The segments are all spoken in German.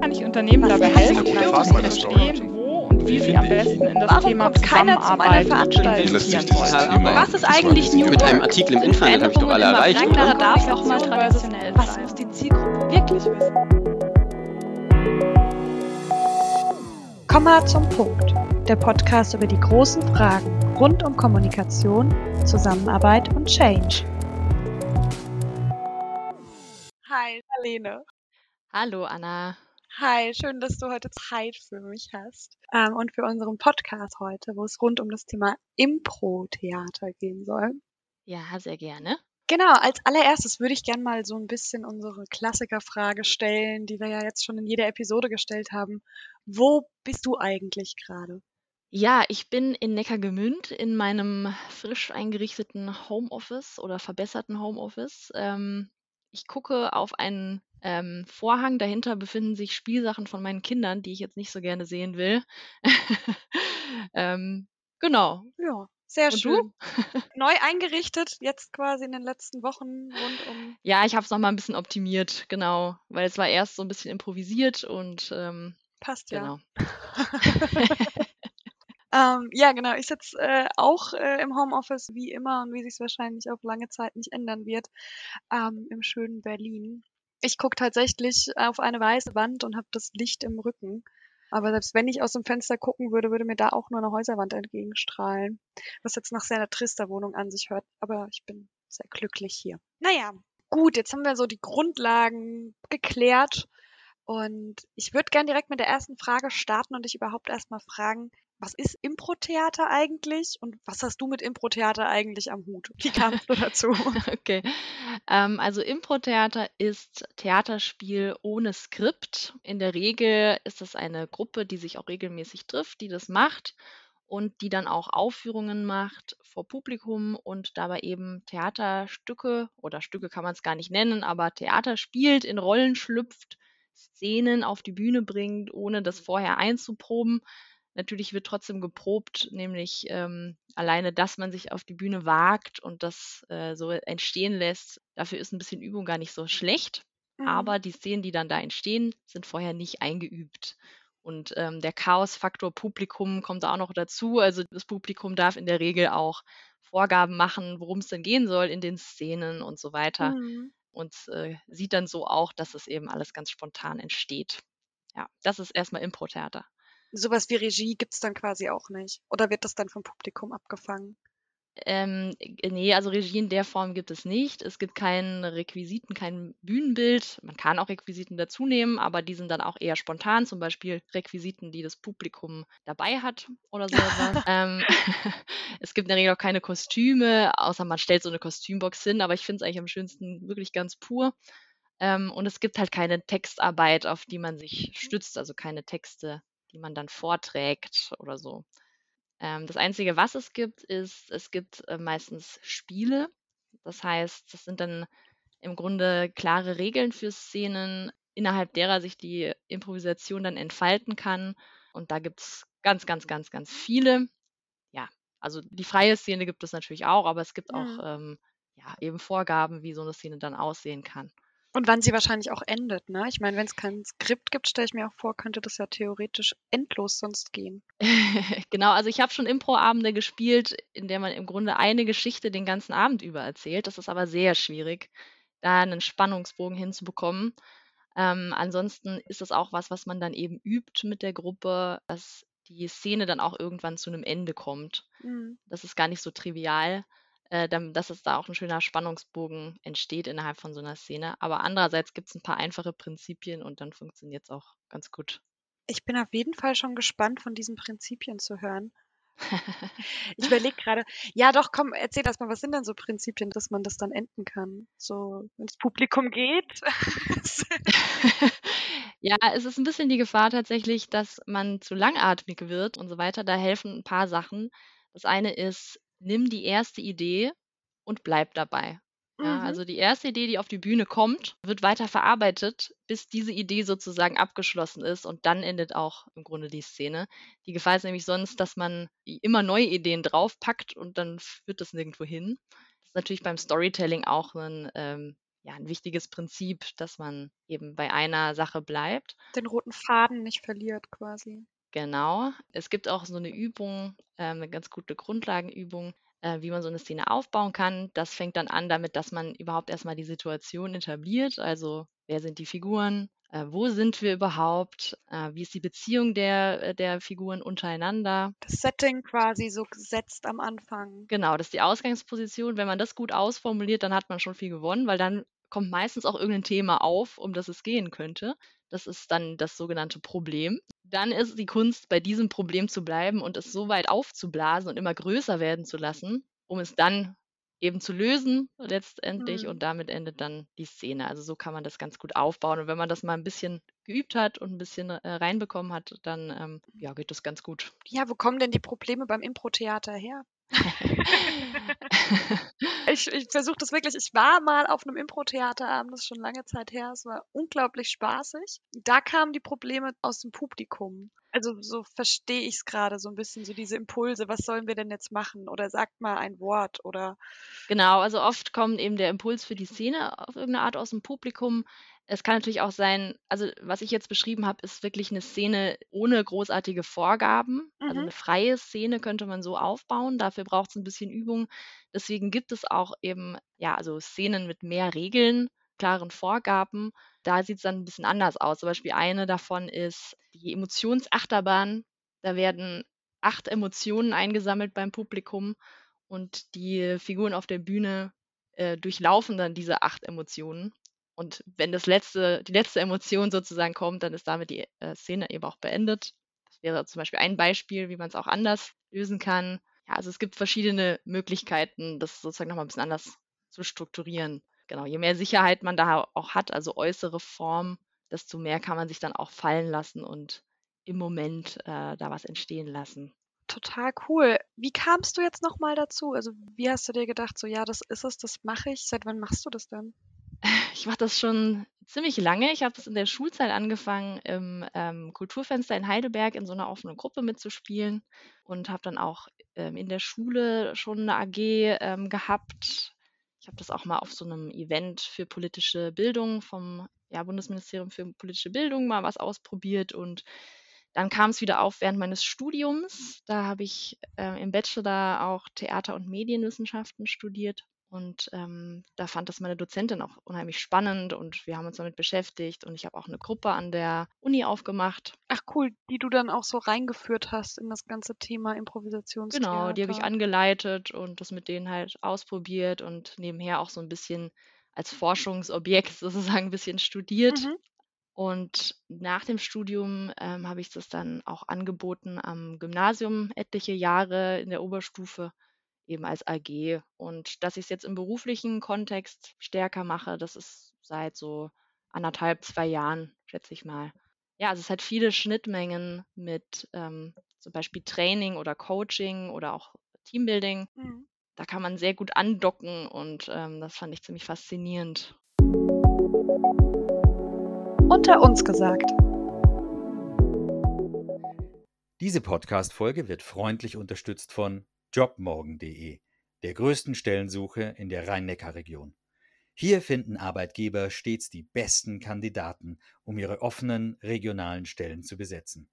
Kann ich Unternehmen dabei helfen, zu verstehen, wo und wie sie am besten in das Warum Thema kommt keiner zu meiner Zusammenarbeit Veranstaltung? Wie lässt sich investieren dieses wollen? Thema Was ist eigentlich New Mit einem Artikel im Internet habe ich doch alle erreicht, oder? darf auch mal traditionell Was sein. muss die Zielgruppe wirklich wissen? Komm mal zum Punkt. Der Podcast über die großen Fragen rund um Kommunikation, Zusammenarbeit und Change. Hi, Marlene. Hallo Anna. Hi, schön, dass du heute Zeit für mich hast. Ähm, und für unseren Podcast heute, wo es rund um das Thema Impro-Theater gehen soll. Ja, sehr gerne. Genau, als allererstes würde ich gerne mal so ein bisschen unsere Klassikerfrage stellen, die wir ja jetzt schon in jeder Episode gestellt haben. Wo bist du eigentlich gerade? Ja, ich bin in Neckargemünd in meinem frisch eingerichteten Homeoffice oder verbesserten Homeoffice. Ähm, ich gucke auf einen ähm, Vorhang. Dahinter befinden sich Spielsachen von meinen Kindern, die ich jetzt nicht so gerne sehen will. ähm, genau. Ja, sehr Und schön. du? Neu eingerichtet, jetzt quasi in den letzten Wochen rund um. Ja, ich habe es noch mal ein bisschen optimiert, genau, weil es war erst so ein bisschen improvisiert und ähm, Passt ja. genau. Ähm, ja, genau. Ich sitze äh, auch äh, im Homeoffice wie immer und wie sich es wahrscheinlich auf lange Zeit nicht ändern wird, ähm, im schönen Berlin. Ich gucke tatsächlich auf eine weiße Wand und habe das Licht im Rücken. Aber selbst wenn ich aus dem Fenster gucken würde, würde mir da auch nur eine Häuserwand entgegenstrahlen. Was jetzt nach sehr trister Wohnung an sich hört. Aber ich bin sehr glücklich hier. Naja, gut, jetzt haben wir so die Grundlagen geklärt. Und ich würde gern direkt mit der ersten Frage starten und dich überhaupt erstmal fragen, was ist Impro-Theater eigentlich und was hast du mit Impro-Theater eigentlich am Hut? Wie kamst du dazu? Okay. Ähm, also Impro-Theater ist Theaterspiel ohne Skript. In der Regel ist das eine Gruppe, die sich auch regelmäßig trifft, die das macht und die dann auch Aufführungen macht vor Publikum und dabei eben Theaterstücke oder Stücke kann man es gar nicht nennen, aber Theater spielt, in Rollen schlüpft, Szenen auf die Bühne bringt, ohne das vorher einzuproben. Natürlich wird trotzdem geprobt, nämlich ähm, alleine, dass man sich auf die Bühne wagt und das äh, so entstehen lässt. Dafür ist ein bisschen Übung gar nicht so schlecht. Mhm. Aber die Szenen, die dann da entstehen, sind vorher nicht eingeübt. Und ähm, der Chaosfaktor Publikum kommt da auch noch dazu. Also das Publikum darf in der Regel auch Vorgaben machen, worum es denn gehen soll in den Szenen und so weiter. Mhm. Und äh, sieht dann so auch, dass es eben alles ganz spontan entsteht. Ja, das ist erstmal Impro-Theater. Sowas wie Regie gibt's dann quasi auch nicht. Oder wird das dann vom Publikum abgefangen? Ähm, äh, ne, also Regie in der Form gibt es nicht. Es gibt keinen Requisiten, kein Bühnenbild. Man kann auch Requisiten dazunehmen, aber die sind dann auch eher spontan, zum Beispiel Requisiten, die das Publikum dabei hat oder so etwas. ähm, es gibt in der Regel auch keine Kostüme, außer man stellt so eine Kostümbox hin, aber ich finde es eigentlich am schönsten wirklich ganz pur. Ähm, und es gibt halt keine Textarbeit, auf die man sich stützt, also keine Texte, die man dann vorträgt oder so. Ähm, das Einzige, was es gibt, ist, es gibt äh, meistens Spiele. Das heißt, das sind dann im Grunde klare Regeln für Szenen, innerhalb derer sich die Improvisation dann entfalten kann. Und da gibt es ganz, ganz, ganz, ganz viele. Ja, also die freie Szene gibt es natürlich auch, aber es gibt auch Mhm. ähm, ja, eben Vorgaben, wie so eine Szene dann aussehen kann. Und wann sie wahrscheinlich auch endet, ne? Ich meine, wenn es kein Skript gibt, stelle ich mir auch vor, könnte das ja theoretisch endlos sonst gehen. Genau, also ich habe schon Impro-Abende gespielt, in der man im Grunde eine Geschichte den ganzen Abend über erzählt. Das ist aber sehr schwierig, da einen Spannungsbogen hinzubekommen. Ähm, ansonsten ist es auch was, was man dann eben übt mit der Gruppe, dass die Szene dann auch irgendwann zu einem Ende kommt. Mhm. Das ist gar nicht so trivial, äh, dass es da auch ein schöner Spannungsbogen entsteht innerhalb von so einer Szene. Aber andererseits gibt es ein paar einfache Prinzipien und dann funktioniert es auch ganz gut. Ich bin auf jeden Fall schon gespannt, von diesen Prinzipien zu hören. Ich überlege gerade, ja doch, komm, erzähl erst mal, was sind denn so Prinzipien, dass man das dann enden kann? So, wenn das Publikum geht. Ja, es ist ein bisschen die Gefahr tatsächlich, dass man zu langatmig wird und so weiter. Da helfen ein paar Sachen. Das eine ist, nimm die erste Idee und bleib dabei. Ja, Mhm. also die erste Idee, die auf die Bühne kommt, wird weiter verarbeitet, bis diese Idee sozusagen abgeschlossen ist und dann endet auch im Grunde die Szene. Die Gefahr ist nämlich sonst, dass man immer neue Ideen draufpackt und dann führt das nirgendwo hin. Das ist natürlich beim Storytelling auch 'nen, ähm, ja ein wichtiges Prinzip, dass man eben bei einer Sache bleibt. Den roten Faden nicht verliert quasi. Genau. Es gibt auch so eine Übung, äh, eine ganz gute Grundlagenübung, äh, wie man so eine Szene aufbauen kann. Das fängt dann an damit, dass man überhaupt erstmal die Situation etabliert. Also wer sind die Figuren? Äh, wo sind wir überhaupt? Äh, wie ist die Beziehung der, der Figuren untereinander? Das Setting quasi so gesetzt am Anfang. Genau, das ist die Ausgangsposition. Wenn man das gut ausformuliert, dann hat man schon viel gewonnen, weil dann kommt meistens auch irgendein Thema auf, um das es gehen könnte. Das ist dann das sogenannte Problem. Dann ist die Kunst, bei diesem Problem zu bleiben und es so weit aufzublasen und immer größer werden zu lassen, um es dann eben zu lösen letztendlich Mhm. und damit endet dann die Szene. Also so kann man das ganz gut aufbauen und wenn man das mal ein bisschen geübt hat und ein bisschen äh, reinbekommen hat, dann ähm, ja, geht das ganz gut. Ja, wo kommen denn die Probleme beim Impro-Theater her? Ich, ich versuche das wirklich. Ich war mal auf einem Impro-Theaterabend, das ist schon lange Zeit her. Es war unglaublich spaßig. Da kamen die Probleme aus dem Publikum. Also so verstehe ich es gerade so ein bisschen, so diese Impulse. Was sollen wir denn jetzt machen? Oder sagt mal ein Wort oder Genau, also oft kommt eben der Impuls für die Szene auf irgendeine Art aus dem Publikum. Es kann natürlich auch sein, also was ich jetzt beschrieben habe, ist wirklich eine Szene ohne großartige Vorgaben. Also Mhm. eine freie Szene könnte man so aufbauen. Dafür braucht es ein bisschen Übung. Deswegen gibt es auch eben, ja, also Szenen mit mehr Regeln, klaren Vorgaben. Da sieht es dann ein bisschen anders aus. Zum Beispiel eine davon ist die Emotionsachterbahn. Da werden acht Emotionen eingesammelt beim Publikum und die Figuren auf der Bühne äh, durchlaufen dann diese acht Emotionen. Und wenn das letzte, die letzte Emotion sozusagen kommt, dann ist damit die äh, Szene eben auch beendet. Das wäre zum Beispiel ein Beispiel, wie man es auch anders lösen kann. Ja, also es gibt verschiedene Möglichkeiten, das sozusagen nochmal ein bisschen anders zu strukturieren. Genau, je mehr Sicherheit man da auch hat, also äußere Form, desto mehr kann man sich dann auch fallen lassen und im Moment äh, da was entstehen lassen. total cool. Wie kamst du jetzt nochmal dazu? Also wie hast du dir gedacht, so ja, das ist es, das mache ich. Seit wann machst du das denn? Ich mache das schon ziemlich lange. Ich habe das in der Schulzeit angefangen, im ähm, Kulturfenster in Heidelberg in so einer offenen Gruppe mitzuspielen und habe dann auch ähm, in der Schule schon eine AG ähm, gehabt. Ich habe das auch mal auf so einem Event für politische Bildung vom ja, Bundesministerium für politische Bildung mal was ausprobiert und dann kam es wieder auf während meines Studiums. Da habe ich äh, im Bachelor auch Theater- und Medienwissenschaften studiert. Und ähm, da fand das meine Dozentin auch unheimlich spannend und wir haben uns damit beschäftigt und ich habe auch eine Gruppe an der Uni aufgemacht. Ach cool, die du dann auch so reingeführt hast in das ganze Thema Improvisationstheater. Genau, die habe ich angeleitet und das mit denen halt ausprobiert und nebenher auch so ein bisschen als Forschungsobjekt sozusagen ein bisschen studiert. Mhm. Und nach dem Studium ähm, habe ich das dann auch angeboten am Gymnasium etliche Jahre in der Oberstufe eben als AG. Und dass ich es jetzt im beruflichen Kontext stärker mache, das ist seit so anderthalb, zwei Jahren, schätze ich mal. Ja, also es hat viele Schnittmengen mit ähm, zum Beispiel Training oder Coaching oder auch Teambuilding. Mhm. Da kann man sehr gut andocken und ähm, das fand ich ziemlich faszinierend. Unter uns gesagt. Diese Podcast-Folge wird freundlich unterstützt von jobmorgen.de, der größten Stellensuche in der Rhein-Neckar-Region. Hier finden Arbeitgeber stets die besten Kandidaten, um ihre offenen regionalen Stellen zu besetzen.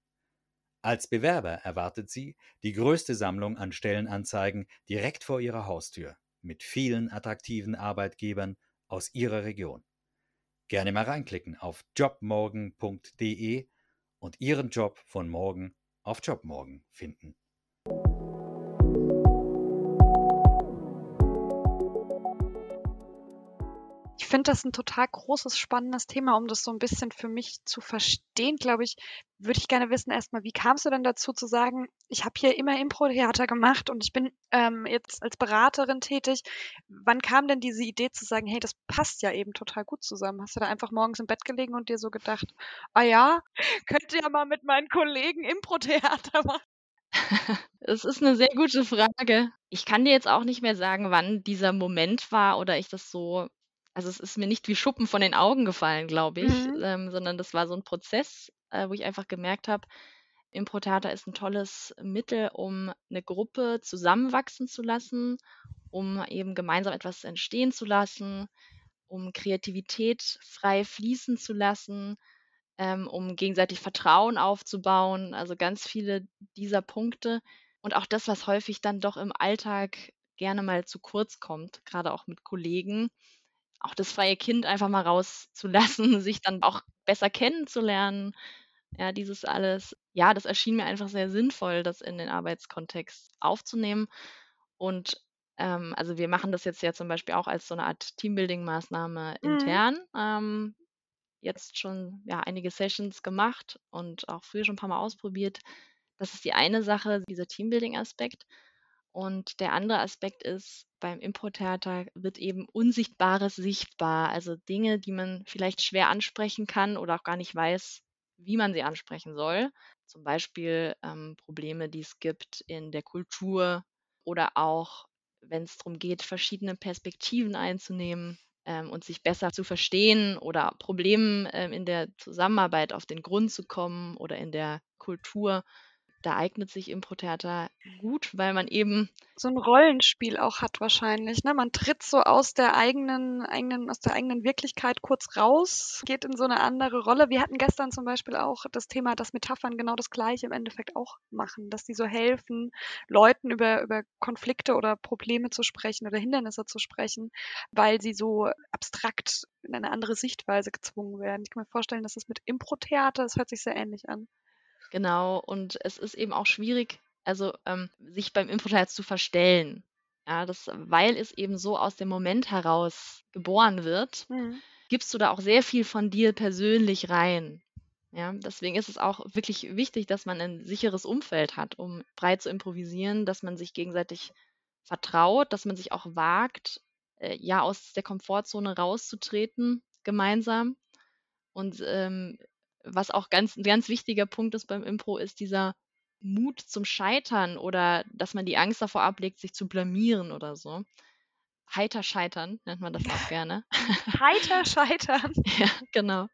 Als Bewerber erwartet Sie die größte Sammlung an Stellenanzeigen direkt vor Ihrer Haustür mit vielen attraktiven Arbeitgebern aus Ihrer Region. Gerne mal reinklicken auf jobmorgen.de und Ihren Job von morgen auf Jobmorgen finden. Finde das ein total großes, spannendes Thema, um das so ein bisschen für mich zu verstehen, glaube ich, würde ich gerne wissen erstmal, wie kamst du denn dazu zu sagen, ich habe hier immer Impro-Theater gemacht und ich bin ähm, jetzt als Beraterin tätig. Wann kam denn diese Idee zu sagen, hey, das passt ja eben total gut zusammen? Hast du da einfach morgens im Bett gelegen und dir so gedacht, ah ja, könnt ihr ja mal mit meinen Kollegen Impro-Theater machen? Es ist eine sehr gute Frage. Ich kann dir jetzt auch nicht mehr sagen, wann dieser Moment war oder ich das so also, es ist mir nicht wie Schuppen von den Augen gefallen, glaube ich, Mhm. ähm, sondern das war so 'n Prozess, äh, wo ich einfach gemerkt habe, Impro-Theater ist 'n tolles Mittel, um 'ne Gruppe zusammenwachsen zu lassen, um eben gemeinsam etwas entstehen zu lassen um Kreativität frei fließen zu lassen, ähm, um gegenseitig Vertrauen aufzubauen. Also ganz viele dieser Punkte. Und auch das, was häufig dann doch im Alltag gerne mal zu kurz kommt, gerade auch mit Kollegen. Auch das freie Kind einfach mal rauszulassen, sich dann auch besser kennenzulernen. Ja, dieses alles. Ja, das erschien mir einfach sehr sinnvoll, das in den Arbeitskontext aufzunehmen. Und ähm, also wir machen das jetzt ja zum Beispiel auch als so eine Art Teambuilding-Maßnahme Mhm. intern. Ähm, jetzt schon ja einige Sessions gemacht und auch früher schon ein paar Mal ausprobiert. Das ist die eine Sache, dieser Teambuilding-Aspekt. Und der andere Aspekt ist, beim Impro-Theater wird eben Unsichtbares sichtbar. Also Dinge, die man vielleicht schwer ansprechen kann oder auch gar nicht weiß, wie man sie ansprechen soll. Zum Beispiel ähm, Probleme, die es gibt in der Kultur oder auch, wenn es darum geht, verschiedene Perspektiven einzunehmen ähm, und sich besser zu verstehen oder Problemen ähm, in der Zusammenarbeit auf den Grund zu kommen oder in der Kultur. Da eignet sich Impro-Theater gut, weil man eben so ein Rollenspiel auch hat wahrscheinlich. Ne? Man tritt so aus der eigenen, eigenen, aus der eigenen Wirklichkeit kurz raus, geht in so eine andere Rolle. Wir hatten gestern zum Beispiel auch das Thema, dass Metaphern genau das Gleiche im Endeffekt auch machen, dass die so helfen, Leuten über, über Konflikte oder Probleme zu sprechen oder Hindernisse zu sprechen, weil sie so abstrakt in eine andere Sichtweise gezwungen werden. Ich kann mir vorstellen, dass das mit Impro-Theater, das hört sich sehr ähnlich an. Genau, und es ist eben auch schwierig, also ähm, sich beim Impro-Theater zu verstellen. Ja, das, weil es eben so aus dem Moment heraus geboren wird, Mhm. gibst du da auch sehr viel von dir persönlich rein. Ja, deswegen ist es auch wirklich wichtig, dass man ein sicheres Umfeld hat, um frei zu improvisieren, dass man sich gegenseitig vertraut, dass man sich auch wagt, äh, ja, aus der Komfortzone rauszutreten, gemeinsam. Und ähm, was auch ganz, ein ganz wichtiger Punkt ist beim Impro, ist dieser Mut zum Scheitern oder dass man die Angst davor ablegt, sich zu blamieren oder so. Heiter scheitern nennt man das auch gerne. Heiter scheitern. Ja, genau.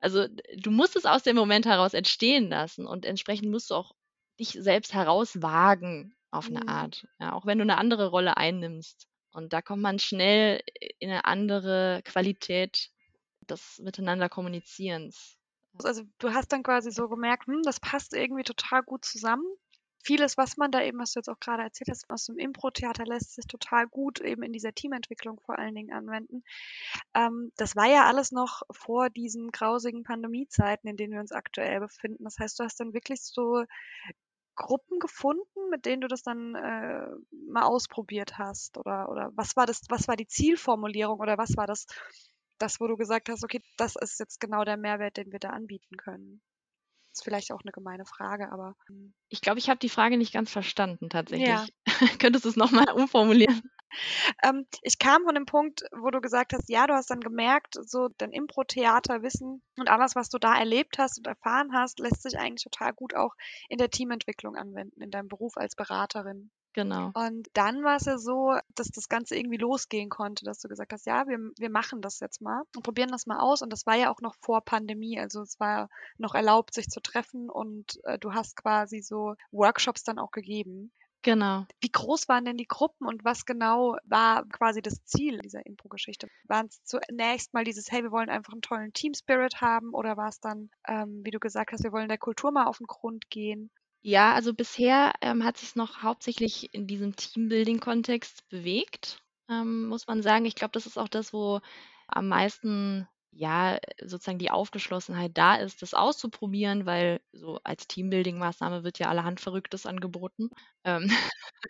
Also du musst es aus dem Moment heraus entstehen lassen und entsprechend musst du auch dich selbst herauswagen auf eine Mhm. Art. Ja, auch wenn du eine andere Rolle einnimmst. Und da kommt man schnell in eine andere Qualität des Miteinander Kommunizierens. Also du hast dann quasi so gemerkt, hm, das passt irgendwie total gut zusammen. Vieles, was man da eben, was du jetzt auch gerade erzählt hast, aus dem Impro-Theater lässt sich total gut eben in dieser Teamentwicklung vor allen Dingen anwenden. Ähm, das war ja alles noch vor diesen grausigen Pandemiezeiten, in denen wir uns aktuell befinden. Das heißt, du hast dann wirklich so Gruppen gefunden, mit denen du das dann äh, mal ausprobiert hast? Oder, oder was war das, was war die Zielformulierung oder was war das, das, wo du gesagt hast, okay, das ist jetzt genau der Mehrwert, den wir da anbieten können? Das ist vielleicht auch eine gemeine Frage, aber. hm. Ich glaube, ich habe die Frage nicht ganz verstanden tatsächlich. Ja. Könntest du es nochmal umformulieren? Ähm, ich kam von dem Punkt, wo du gesagt hast, ja, du hast dann gemerkt, so dein Impro-Theater-Wissen und alles, was du da erlebt hast und erfahren hast, lässt sich eigentlich total gut auch in der Teamentwicklung anwenden, in deinem Beruf als Beraterin. Genau. Und dann war es ja so, dass das Ganze irgendwie losgehen konnte, dass du gesagt hast, ja, wir, wir machen das jetzt mal und probieren das mal aus. Und das war ja auch noch vor Pandemie, also es war noch erlaubt, sich zu treffen und äh, du hast quasi so Workshops dann auch gegeben. Genau. Wie groß waren denn die Gruppen und was genau war quasi das Ziel dieser Impro-Geschichte? Waren es zunächst mal dieses, hey, wir wollen einfach einen tollen Team-Spirit haben oder war es dann, ähm, wie du gesagt hast, wir wollen der Kultur mal auf den Grund gehen? Ja, also bisher ähm, hat sich noch hauptsächlich in diesem Teambuilding-Kontext bewegt, ähm, muss man sagen. Ich glaube, das ist auch das, wo am meisten ja sozusagen die Aufgeschlossenheit da ist, das auszuprobieren, weil so als Teambuilding-Maßnahme wird ja allerhand Verrücktes angeboten. Ähm,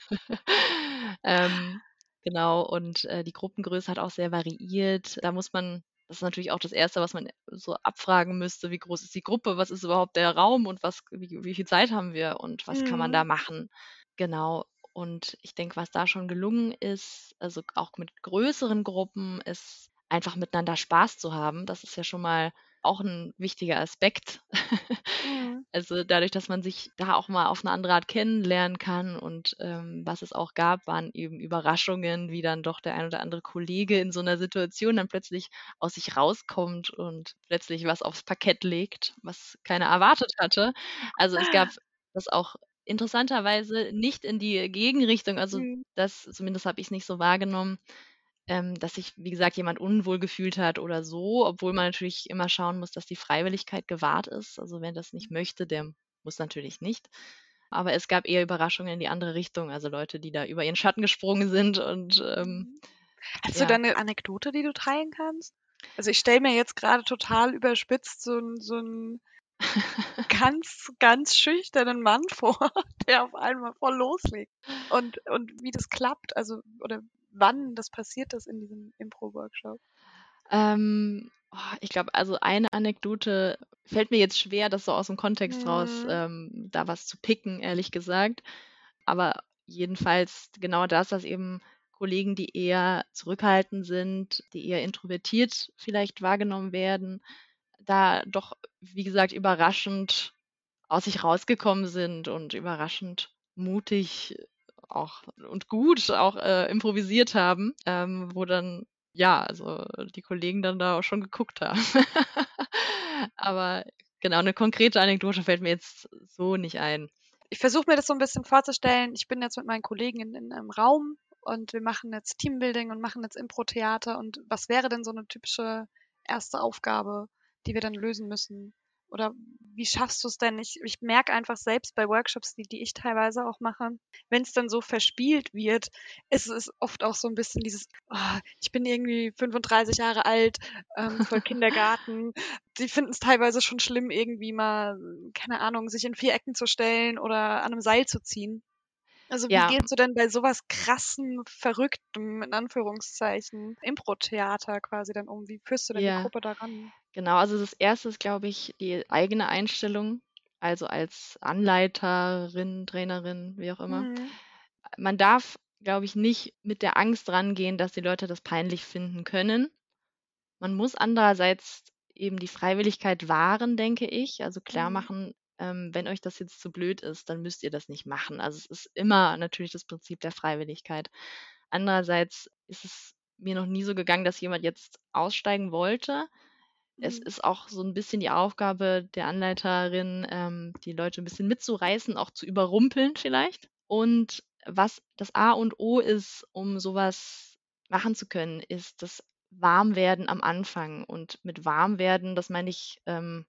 ähm, genau, und äh, die Gruppengröße hat auch sehr variiert. Da muss man, das ist natürlich auch das Erste, was man so abfragen müsste, wie groß ist die Gruppe, was ist überhaupt der Raum und was, wie, wie viel Zeit haben wir und was kann man da Mhm. machen. Genau. Und ich denke, was da schon gelungen ist, also auch mit größeren Gruppen, ist einfach miteinander Spaß zu haben. Das ist ja schon mal auch ein wichtiger Aspekt. Mhm. Also dadurch, dass man sich da auch mal auf eine andere Art kennenlernen kann und ähm, was es auch gab, waren eben Überraschungen, wie dann doch der ein oder andere Kollege in so einer Situation dann plötzlich aus sich rauskommt und plötzlich was aufs Parkett legt, was keiner erwartet hatte. Also es gab das auch interessanterweise nicht in die Gegenrichtung, also Mhm. das, zumindest habe ich es nicht so wahrgenommen, ähm, dass sich, wie gesagt, jemand unwohl gefühlt hat oder so, obwohl man natürlich immer schauen muss, dass die Freiwilligkeit gewahrt ist. Also wer das nicht möchte, der muss natürlich nicht. Aber es gab eher Überraschungen in die andere Richtung, also Leute, die da über ihren Schatten gesprungen sind und ähm, Hast ja. du da eine Anekdote, die du teilen kannst? Also ich stelle mir jetzt gerade total überspitzt so so ein ganz, ganz schüchternen Mann vor, der auf einmal voll loslegt. Und, und wie das klappt, also oder wann das passiert ist in diesem Impro-Workshop. Ähm, oh, ich glaube, also eine Anekdote fällt mir jetzt schwer, das so aus dem Kontext raus, Mhm. ähm, da was zu picken, ehrlich gesagt. Aber jedenfalls genau das, dass eben Kollegen, die eher zurückhaltend sind, die eher introvertiert vielleicht wahrgenommen werden, da doch, wie gesagt, überraschend aus sich rausgekommen sind und überraschend mutig auch und gut auch äh, improvisiert haben, ähm, wo dann ja, also die Kollegen dann da auch schon geguckt haben. Aber genau, eine konkrete Anekdote fällt mir jetzt so nicht ein. Ich versuche mir das so ein bisschen vorzustellen. Ich bin jetzt mit meinen Kollegen in, in einem Raum und wir machen jetzt Teambuilding und machen jetzt Impro-Theater. Und was wäre denn so eine typische erste Aufgabe, die wir dann lösen müssen? Oder wie schaffst du es denn? Ich, ich merke einfach selbst bei Workshops, die, die ich teilweise auch mache, wenn es dann so verspielt wird, ist es oft auch so ein bisschen dieses, oh, ich bin irgendwie 35 Jahre alt, ähm, voll Kindergarten. Die finden es teilweise schon schlimm, irgendwie mal, keine Ahnung, sich in vier Ecken zu stellen oder an einem Seil zu ziehen. Also wie Ja. gehst du denn bei sowas krassen, verrücktem, in Anführungszeichen, Impro-Theater quasi dann um? Wie führst du denn Ja. die Gruppe daran? Genau, also das erste ist, glaube ich, die eigene Einstellung, also als Anleiterin, Trainerin, wie auch immer. Mhm. Man darf, glaube ich, nicht mit der Angst rangehen, dass die Leute das peinlich finden können. Man muss andererseits eben die Freiwilligkeit wahren, denke ich. Also klar Mhm. machen, ähm, wenn euch das jetzt zu blöd ist, dann müsst ihr das nicht machen. Also es ist immer natürlich das Prinzip der Freiwilligkeit. Andererseits ist es mir noch nie so gegangen, dass jemand jetzt aussteigen wollte. Es Mhm. ist auch so ein bisschen die Aufgabe der Anleiterin, ähm, die Leute ein bisschen mitzureißen, auch zu überrumpeln vielleicht. Und was das A und O ist, um sowas machen zu können, ist das Warmwerden am Anfang. Und mit Warmwerden, das meine ich ähm,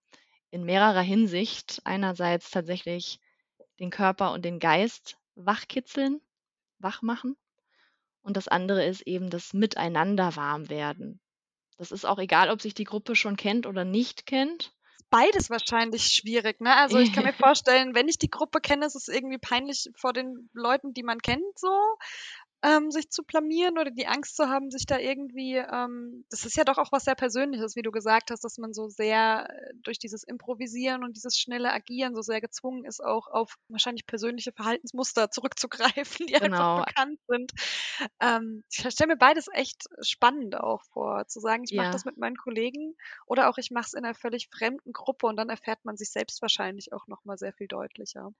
in mehrerer Hinsicht. Einerseits tatsächlich den Körper und den Geist wachkitzeln, wach machen. Und das andere ist eben das Miteinander warm werden. Das ist auch egal, ob sich die Gruppe schon kennt oder nicht kennt. Beides wahrscheinlich schwierig, ne? Also ich kann mir vorstellen, wenn ich die Gruppe kenne, ist es irgendwie peinlich vor den Leuten, die man kennt, so ähm, sich zu blamieren oder die Angst zu haben, sich da irgendwie, ähm, das ist ja doch auch was sehr Persönliches, wie du gesagt hast, dass man so sehr äh, durch dieses Improvisieren und dieses schnelle Agieren so sehr gezwungen ist, auch auf wahrscheinlich persönliche Verhaltensmuster zurückzugreifen, die Genau. einfach bekannt sind. Ähm, ich stelle mir beides echt spannend auch vor, zu sagen, ich mache Ja. das mit meinen Kollegen oder auch ich mache es in einer völlig fremden Gruppe und dann erfährt man sich selbst wahrscheinlich auch nochmal sehr viel deutlicher.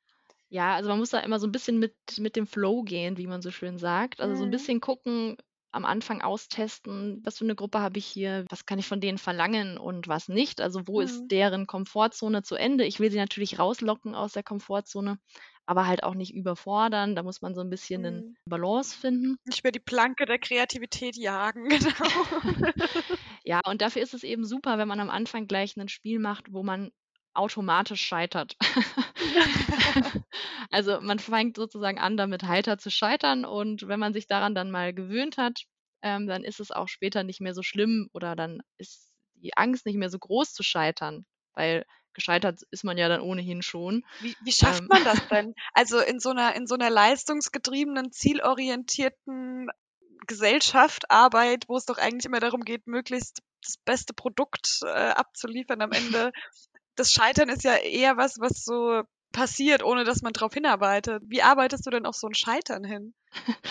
Ja, also man muss da immer so ein bisschen mit, mit dem Flow gehen, wie man so schön sagt. Also so ein Mhm. bisschen gucken, am Anfang austesten, was für eine Gruppe habe ich hier, was kann ich von denen verlangen und was nicht. Also wo Mhm. ist deren Komfortzone zu Ende? Ich will sie natürlich rauslocken aus der Komfortzone, aber halt auch nicht überfordern. Da muss man so ein bisschen Mhm. eine Balance finden. Nicht mehr die Planke der Kreativität jagen, genau. Ja, und dafür ist es eben super, wenn man am Anfang gleich ein Spiel macht, wo man automatisch scheitert. Also man fängt sozusagen an, damit heiter zu scheitern und wenn man sich daran dann mal gewöhnt hat, ähm, dann ist es auch später nicht mehr so schlimm oder dann ist die Angst nicht mehr so groß zu scheitern, weil gescheitert ist man ja dann ohnehin schon. Wie, wie schafft Ähm. man das denn? Also in so einer, in so einer leistungsgetriebenen, zielorientierten Gesellschaft, Arbeit, wo es doch eigentlich immer darum geht, möglichst das beste Produkt äh, abzuliefern am Ende. Das Scheitern ist ja eher was, was so passiert, ohne dass man drauf hinarbeitet. Wie arbeitest du denn auf so ein Scheitern hin?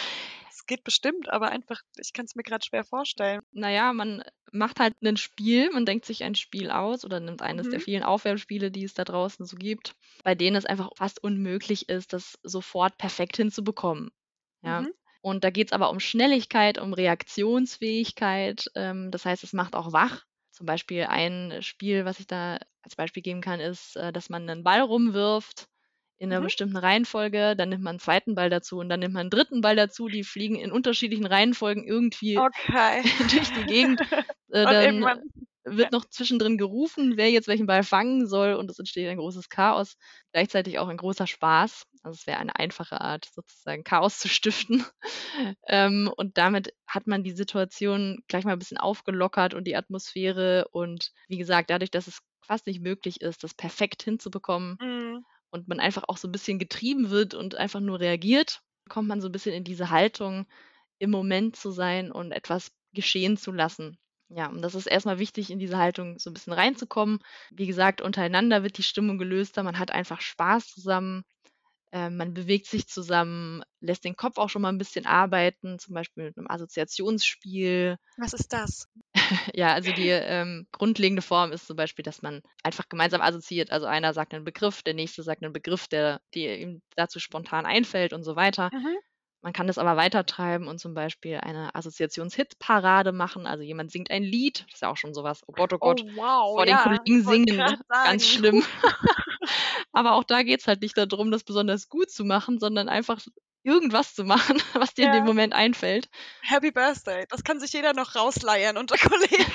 Es geht bestimmt, aber einfach, ich kann es mir gerade schwer vorstellen. Naja, man macht halt ein Spiel, man denkt sich ein Spiel aus oder nimmt eines der Mhm. vielen Aufwärmspiele, die es da draußen so gibt, bei denen es einfach fast unmöglich ist, das sofort perfekt hinzubekommen. Ja. Mhm. Und da geht es aber um Schnelligkeit, um Reaktionsfähigkeit. Ähm, das heißt, es macht auch wach. Zum Beispiel ein Spiel, was ich da als Beispiel geben kann, ist, äh, dass man einen Ball rumwirft in einer Mhm. bestimmten Reihenfolge, dann nimmt man einen zweiten Ball dazu und dann nimmt man einen dritten Ball dazu. Die fliegen in unterschiedlichen Reihenfolgen irgendwie Okay. durch die Gegend. Äh, dann irgendwann wird noch zwischendrin gerufen, wer jetzt welchen Ball fangen soll und es entsteht ein großes Chaos, gleichzeitig auch ein großer Spaß. Also es wäre eine einfache Art, sozusagen Chaos zu stiften. Ähm, und damit hat man die Situation gleich mal ein bisschen aufgelockert und die Atmosphäre und wie gesagt, dadurch, dass es fast nicht möglich ist, das perfekt hinzubekommen Mhm. und man einfach auch so ein bisschen getrieben wird und einfach nur reagiert, kommt man so ein bisschen in diese Haltung, im Moment zu sein und etwas geschehen zu lassen. Ja, und das ist erstmal wichtig, in diese Haltung so ein bisschen reinzukommen. Wie gesagt, untereinander wird die Stimmung gelöster, man hat einfach Spaß zusammen, äh, man bewegt sich zusammen, lässt den Kopf auch schon mal ein bisschen arbeiten, zum Beispiel mit einem Assoziationsspiel. Was ist das? Ja, also die ähm, grundlegende Form ist zum Beispiel, dass man einfach gemeinsam assoziiert. Also einer sagt einen Begriff, der nächste sagt einen Begriff, der, der ihm dazu spontan einfällt und so weiter. Mhm. Man kann das aber weitertreiben und zum Beispiel eine Assoziations-Hit-Parade machen. Also jemand singt ein Lied, das ist ja auch schon sowas. Oh Gott, oh Oh Gott, wow, vor den ja, Kollegen wollte singen, ne? ganz schlimm. aber auch da geht es halt nicht darum, das besonders gut zu machen, sondern einfach irgendwas zu machen, was dir in dem Ja. Moment einfällt. Happy Birthday. Das kann sich jeder noch rausleiern unter Kollegen.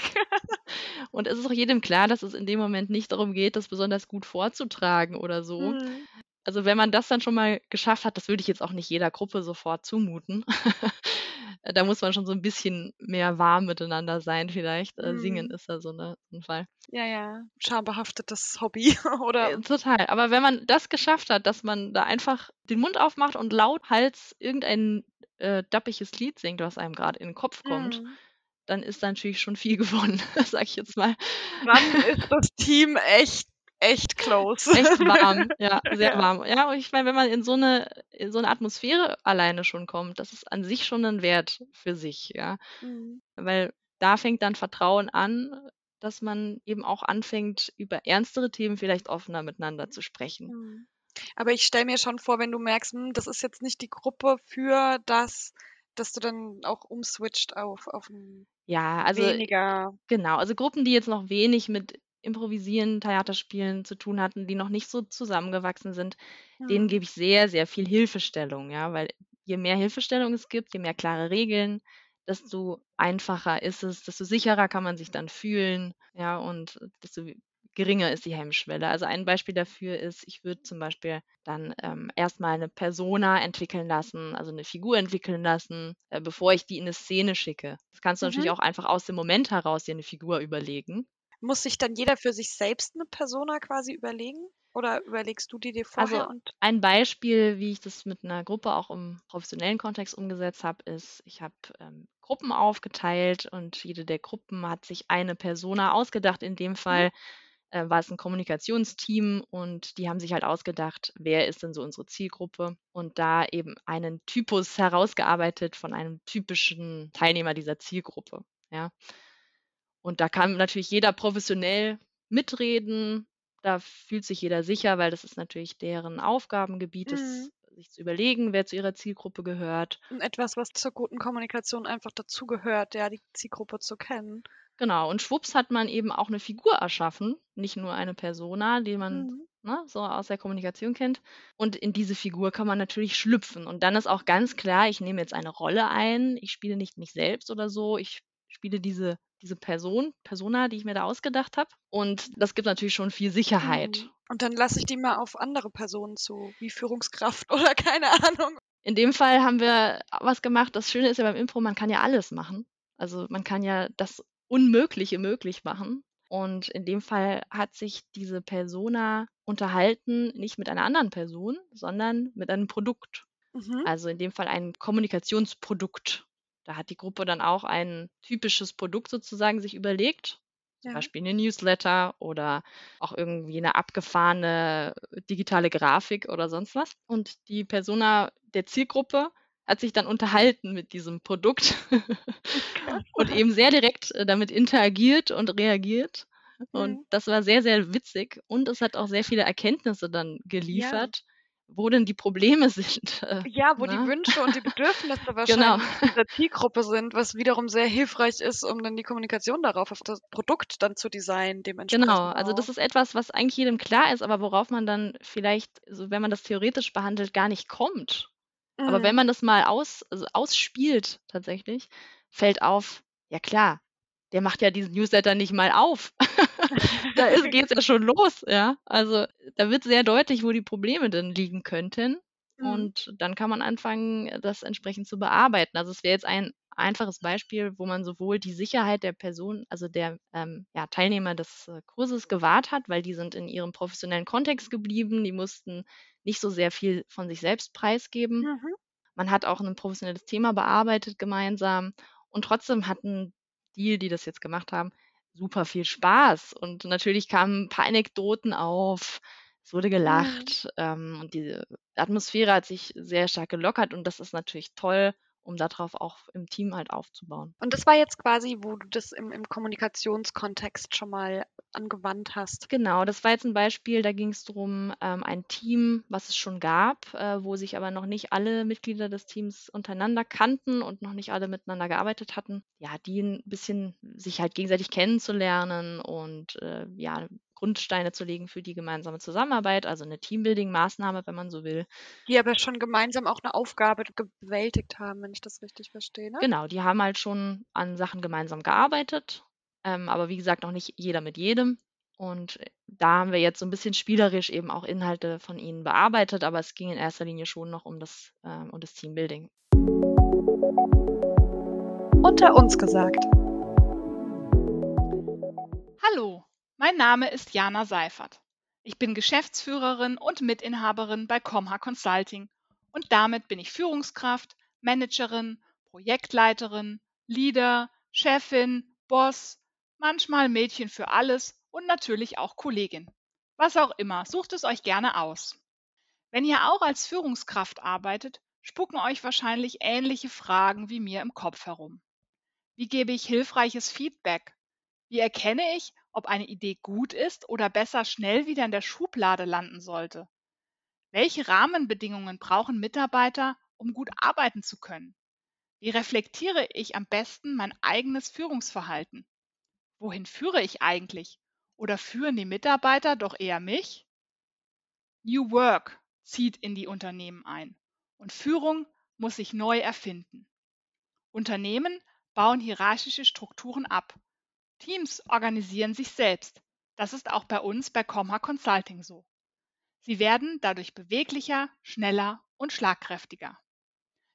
Und es ist auch jedem klar, dass es in dem Moment nicht darum geht, das besonders gut vorzutragen oder so. Mhm. Also wenn man das dann schon mal geschafft hat, das würde ich jetzt auch nicht jeder Gruppe sofort zumuten. da muss man schon so ein bisschen mehr warm miteinander sein vielleicht. Äh, Singen Mhm. ist da so, eine, so ein Fall. Ja, ja. Schambehaftetes Hobby. Oder Äh, total. Aber wenn man das geschafft hat, dass man da einfach den Mund aufmacht und lauthals irgendein äh, dappiges Lied singt, was einem gerade in den Kopf kommt, Mhm. dann ist da natürlich schon viel gewonnen, sag ich jetzt mal. dann ist das Team echt, echt close. Echt warm, ja, sehr Ja. warm. Ja, und ich meine, wenn man in so eine, in so eine Atmosphäre alleine schon kommt, das ist an sich schon ein Wert für sich, ja. Mhm. Weil da fängt dann Vertrauen an, dass man eben auch anfängt, über ernstere Themen vielleicht offener miteinander zu sprechen. Mhm. Aber ich stelle mir schon vor, wenn du merkst, hm, das ist jetzt nicht die Gruppe für das, dass du dann auch umswitcht auf, auf ein Ja, also weniger. genau, also Gruppen, die jetzt noch wenig mit Improvisieren, Theaterspielen zu tun hatten, die noch nicht so zusammengewachsen sind, denen Mhm. gebe ich sehr, sehr viel Hilfestellung, ja, weil je mehr Hilfestellung es gibt, je mehr klare Regeln, desto einfacher ist es, desto sicherer kann man sich dann fühlen, ja, und desto geringer ist die Hemmschwelle. Also ein Beispiel dafür ist, ich würde zum Beispiel dann ähm, erstmal eine Persona entwickeln lassen, also eine Figur entwickeln lassen, äh, bevor ich die in eine Szene schicke. Das kannst du Mhm. natürlich auch einfach aus dem Moment heraus dir eine Figur überlegen. Muss sich dann jeder für sich selbst eine Persona quasi überlegen? Oder überlegst du die dir vorher Also und ein Beispiel, wie ich das mit einer Gruppe auch im professionellen Kontext umgesetzt habe, ist, ich habe ähm, Gruppen aufgeteilt und jede der Gruppen hat sich eine Persona ausgedacht. In dem Mhm. Fall äh, war es ein Kommunikationsteam und die haben sich halt ausgedacht, wer ist denn so unsere Zielgruppe und da eben einen Typus herausgearbeitet von einem typischen Teilnehmer dieser Zielgruppe. Ja. Und da kann natürlich jeder professionell mitreden. Da fühlt sich jeder sicher, weil das ist natürlich deren Aufgabengebiet, Mhm. sich zu überlegen, wer zu ihrer Zielgruppe gehört. etwas, was zur guten Kommunikation einfach dazugehört, ja, die Zielgruppe zu kennen? Genau, und schwupps hat man eben auch eine Figur erschaffen, nicht nur eine Persona, die man Mhm. ne, so aus der Kommunikation kennt. Und in diese Figur kann man natürlich schlüpfen. Und dann ist auch ganz klar, ich nehme jetzt eine Rolle ein, ich spiele nicht mich selbst oder so, ich spiele diese, diese Person, Persona, die ich mir da ausgedacht habe. Und das gibt natürlich schon viel Sicherheit. Mhm. Und dann lasse ich die mal auf andere Personen zu, wie Führungskraft oder keine Ahnung. In dem Fall haben wir was gemacht. Das Schöne ist ja beim Impro, man kann ja alles machen. Also man kann ja das Unmögliche möglich machen. Und in dem Fall hat sich diese Persona unterhalten, nicht mit einer anderen Person, sondern mit einem Produkt. Mhm. Also in dem Fall ein Kommunikationsprodukt. Da hat die Gruppe dann auch ein typisches Produkt sozusagen sich überlegt. Zum Ja. Beispiel eine Newsletter oder auch irgendwie eine abgefahrene digitale Grafik oder sonst was. Und die Persona der Zielgruppe hat sich dann unterhalten mit diesem Produkt und eben sehr direkt äh, damit interagiert und reagiert. Und das war sehr, sehr witzig und es hat auch sehr viele Erkenntnisse dann geliefert, wo denn die Probleme sind. Ja, wo ne? die Wünsche und die Bedürfnisse genau. wahrscheinlich genau. dieser Zielgruppe sind, was wiederum sehr hilfreich ist, um dann die Kommunikation darauf auf das Produkt dann zu designen, dementsprechend. Genau, also das ist etwas, was eigentlich jedem klar ist, aber worauf man dann vielleicht, also wenn man das theoretisch behandelt, gar nicht kommt. Mhm. Aber wenn man das mal aus, also ausspielt tatsächlich, fällt auf, ja klar, der macht ja diesen Newsletter nicht mal auf. da geht es ja schon los, ja. Also da wird sehr deutlich, wo die Probleme denn liegen könnten. Mhm. Und dann kann man anfangen, das entsprechend zu bearbeiten. Also es wäre jetzt ein einfaches Beispiel, wo man sowohl die Sicherheit der Person, also der ähm, ja, Teilnehmer des äh, Kurses gewahrt hat, weil die sind in ihrem professionellen Kontext geblieben, die mussten nicht so sehr viel von sich selbst preisgeben. Mhm. Man hat auch ein professionelles Thema bearbeitet gemeinsam und trotzdem hatten die, die das jetzt gemacht haben, super viel Spaß. Und natürlich kamen ein paar Anekdoten auf, es wurde gelacht mhm. ähm, und die Atmosphäre hat sich sehr stark gelockert und das ist natürlich toll um darauf auch im Team halt aufzubauen. Und das war jetzt quasi, wo du das im, im Kommunikationskontext schon mal angewandt hast. Genau, das war jetzt ein Beispiel, da ging es darum, ähm, ein Team, was es schon gab, äh, wo sich aber noch nicht alle Mitglieder des Teams untereinander kannten und noch nicht alle miteinander gearbeitet hatten, ja, die ein bisschen sich halt gegenseitig kennenzulernen und äh, ja, Grundsteine zu legen für die gemeinsame Zusammenarbeit, also eine Teambuilding-Maßnahme, wenn man so will. Die aber schon gemeinsam auch eine Aufgabe bewältigt haben, wenn ich das richtig verstehe. Ne? Genau, die haben halt schon an Sachen gemeinsam gearbeitet, ähm, aber wie gesagt noch nicht jeder mit jedem. Und da haben wir jetzt so ein bisschen spielerisch eben auch Inhalte von ihnen bearbeitet, aber es ging in erster Linie schon noch um das, äh, um das Teambuilding. Unter uns gesagt. Hallo, mein Name ist Jana Seifert. Ich bin Geschäftsführerin und Mitinhaberin bei Comha Consulting und damit bin ich Führungskraft, Managerin, Projektleiterin, Leader, Chefin, Boss, manchmal Mädchen für alles und natürlich auch Kollegin. Was auch immer, sucht es euch gerne aus. Wenn ihr auch als Führungskraft arbeitet, spucken euch wahrscheinlich ähnliche Fragen wie mir im Kopf herum. Wie gebe ich hilfreiches Feedback? Wie erkenne ich, ob eine Idee gut ist oder besser schnell wieder in der Schublade landen sollte. Welche Rahmenbedingungen brauchen Mitarbeiter, um gut arbeiten zu können? Wie reflektiere ich am besten mein eigenes Führungsverhalten? Wohin führe ich eigentlich? Oder führen die Mitarbeiter doch eher mich? New Work zieht in die Unternehmen ein und Führung muss sich neu erfinden. Unternehmen bauen hierarchische Strukturen ab Teams organisieren sich selbst. Das ist auch bei uns bei Comha Consulting so. Sie werden dadurch beweglicher, schneller und schlagkräftiger.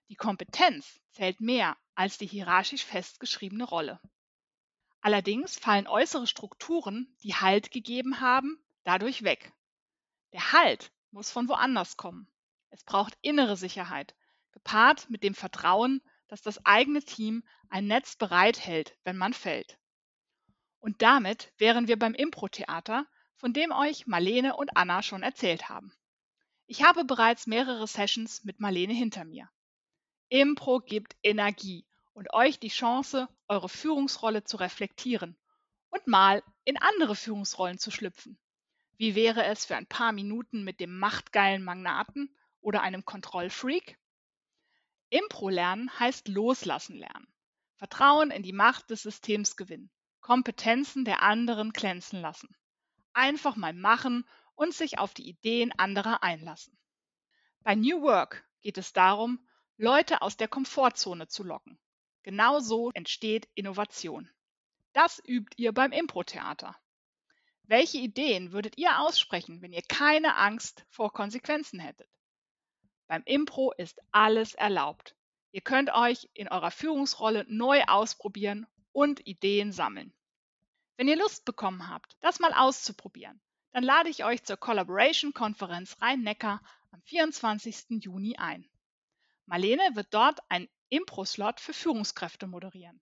Die Kompetenz zählt mehr als die hierarchisch festgeschriebene Rolle. Allerdings fallen äußere Strukturen, die Halt gegeben haben, dadurch weg. Der Halt muss von woanders kommen. Es braucht innere Sicherheit, gepaart mit dem Vertrauen, dass das eigene Team ein Netz bereithält, wenn man fällt. Und damit wären wir beim Impro-Theater, von dem euch Marlene und Anna schon erzählt haben. Ich habe bereits mehrere Sessions mit Marlene hinter mir. Impro gibt Energie und euch die Chance, eure Führungsrolle zu reflektieren und mal in andere Führungsrollen zu schlüpfen. Wie wäre es für ein paar Minuten mit dem machtgeilen Magnaten oder einem Kontrollfreak? Impro lernen heißt loslassen lernen. Vertrauen in die Macht des Systems gewinnen. Kompetenzen der anderen glänzen lassen. Einfach mal machen und sich auf die Ideen anderer einlassen. Bei New Work geht es darum, Leute aus der Komfortzone zu locken. Genau so entsteht Innovation. Das übt ihr beim Impro-Theater. Welche Ideen würdet ihr aussprechen, wenn ihr keine Angst vor Konsequenzen hättet? Beim Impro ist alles erlaubt. Ihr könnt euch in eurer Führungsrolle neu ausprobieren und Ideen sammeln. Wenn ihr Lust bekommen habt, das mal auszuprobieren, dann lade ich euch zur Collaboration-Konferenz Rhein-Neckar am 24. Juni ein. Marlene wird dort ein Impro-Slot für Führungskräfte moderieren.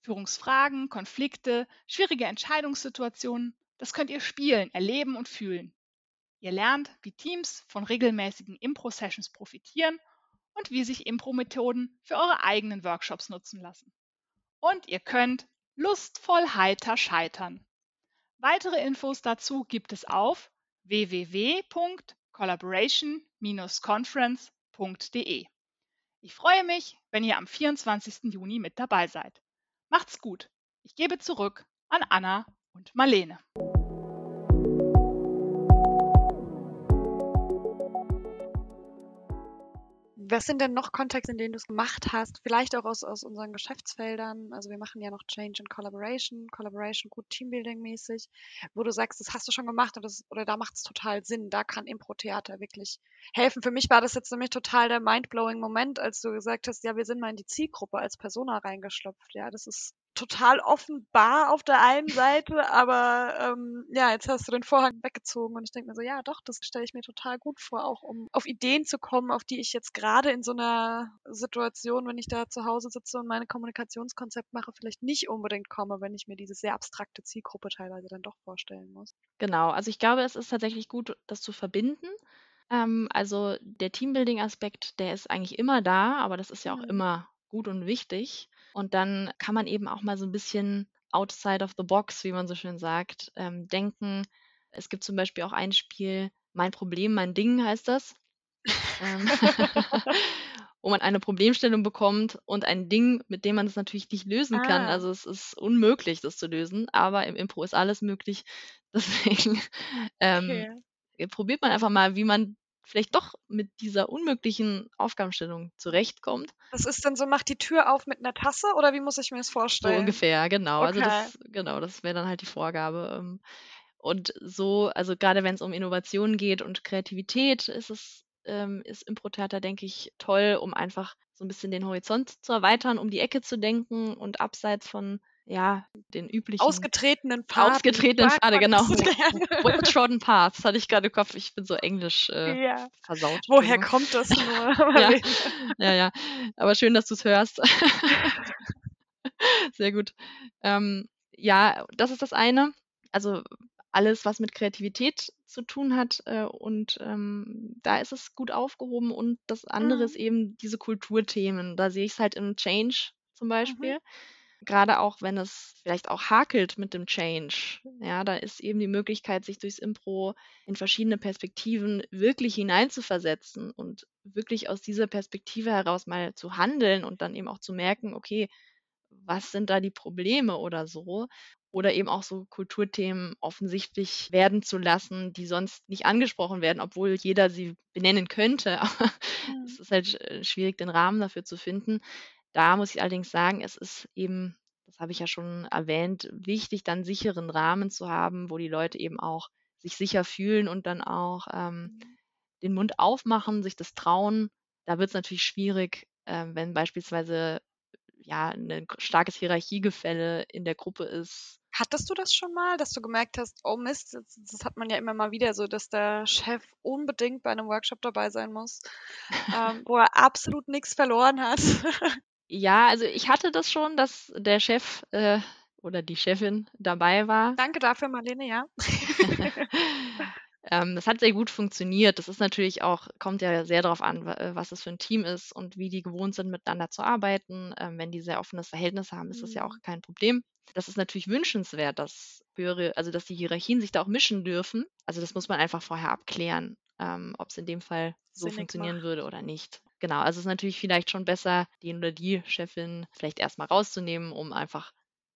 Führungsfragen, Konflikte, schwierige Entscheidungssituationen, das könnt ihr spielen, erleben und fühlen. Ihr lernt, wie Teams von regelmäßigen Impro-Sessions profitieren und wie sich Impro-Methoden für eure eigenen Workshops nutzen lassen. Und ihr könnt lustvoll heiter scheitern. Weitere Infos dazu gibt es auf www.comha-consulting.de. collaboration-conference.de. Ich freue mich, wenn ihr am 24. Juni mit dabei seid. Macht's gut. Ich gebe zurück an Anna und Marlene. Was sind denn noch Kontexte, in denen du es gemacht hast? Vielleicht auch aus, aus unseren Geschäftsfeldern. Also wir machen ja noch Change and Collaboration, Collaboration gut Teambuilding-mäßig, wo du sagst, das hast du schon gemacht oder, das, oder da macht es total Sinn. Da kann Impro-Theater wirklich helfen. Für mich war das jetzt nämlich total der mindblowing Moment, als du gesagt hast, ja, wir sind mal in die Zielgruppe als Persona reingeschlüpft. Ja, das ist total offenbar auf der einen Seite, aber ähm, ja, jetzt hast du den Vorhang weggezogen und ich denke mir so, ja, doch, das stelle ich mir total gut vor, auch um auf Ideen zu kommen, auf die ich jetzt gerade in so einer Situation, wenn ich da zu Hause sitze und meine Kommunikationskonzept mache, vielleicht nicht unbedingt komme, wenn ich mir diese sehr abstrakte Zielgruppe teilweise dann doch vorstellen muss. Genau, also ich glaube, es ist tatsächlich gut, das zu verbinden. Ähm, also der Teambuilding-Aspekt, der ist eigentlich immer da, aber das ist ja auch mhm. immer gut und wichtig. Und dann kann man eben auch mal so ein bisschen outside of the box, wie man so schön sagt, ähm, denken. Es gibt zum Beispiel auch ein Spiel, Mein Problem, mein Ding heißt das. ähm, wo man eine Problemstellung bekommt und ein Ding, mit dem man es natürlich nicht lösen kann. Ah. Also es ist unmöglich, das zu lösen, aber im Impro ist alles möglich. Deswegen ähm, okay. probiert man einfach mal, wie man vielleicht doch mit dieser unmöglichen Aufgabenstellung zurechtkommt. Das ist dann so, macht die Tür auf mit einer Tasse oder wie muss ich mir das vorstellen? So ungefähr, genau. Okay. Also das, genau, das wäre dann halt die Vorgabe. Ähm. Und so, also gerade wenn es um Innovation geht und Kreativität, ist es, ähm, ist Impro-Theater, denke ich, toll, um einfach so ein bisschen den Horizont zu erweitern, um die Ecke zu denken und abseits von ja, den üblichen ausgetretenen Pfad. Ausgetretenen Pfade, genau. Well-trodden Paths hatte ich gerade im Kopf. Ich bin so englisch äh, ja. versaut. Woher kommt das nur? ja. ja, ja. Aber schön, dass du es hörst. Sehr gut. Ähm, ja, das ist das eine. Also alles, was mit Kreativität zu tun hat. Äh, und ähm, da ist es gut aufgehoben. Und das andere mhm. ist eben diese Kulturthemen. Da sehe ich es halt im Change zum mhm. Beispiel. Mhm gerade auch wenn es vielleicht auch hakelt mit dem Change, ja, da ist eben die Möglichkeit, sich durchs Impro in verschiedene Perspektiven wirklich hineinzuversetzen und wirklich aus dieser Perspektive heraus mal zu handeln und dann eben auch zu merken, okay, was sind da die Probleme oder so? Oder eben auch so Kulturthemen offensichtlich werden zu lassen, die sonst nicht angesprochen werden, obwohl jeder sie benennen könnte. Aber mhm. es ist halt äh, schwierig, den Rahmen dafür zu finden. Da muss ich allerdings sagen, es ist eben, das habe ich ja schon erwähnt, wichtig, dann sicheren Rahmen zu haben, wo die Leute eben auch sich sicher fühlen und dann auch ähm, mhm. den Mund aufmachen, sich das trauen. Da wird es natürlich schwierig, äh, wenn beispielsweise ja ein starkes Hierarchiegefälle in der Gruppe ist. Hattest du das schon mal, dass du gemerkt hast, oh Mist, das, das hat man ja immer mal wieder so, dass der Chef unbedingt bei einem Workshop dabei sein muss, ähm, wo er absolut nichts verloren hat? Ja, also ich hatte das schon, dass der Chef äh, oder die Chefin dabei war. Danke dafür, Marlene, ja. ähm, das hat sehr gut funktioniert. Das ist natürlich auch, kommt ja sehr darauf an, äh, was es für ein Team ist und wie die gewohnt sind, miteinander zu arbeiten. Ähm, wenn die sehr offenes Verhältnis haben, ist das ja auch mhm. kein Problem. Das ist natürlich wünschenswert, dass höhere, also dass die Hierarchien sich da auch mischen dürfen. Also das muss man einfach vorher abklären, ähm, ob es in dem Fall so Sinnig funktionieren macht. würde oder nicht. Genau, also es ist natürlich vielleicht schon besser, den oder die Chefin vielleicht erstmal rauszunehmen, um einfach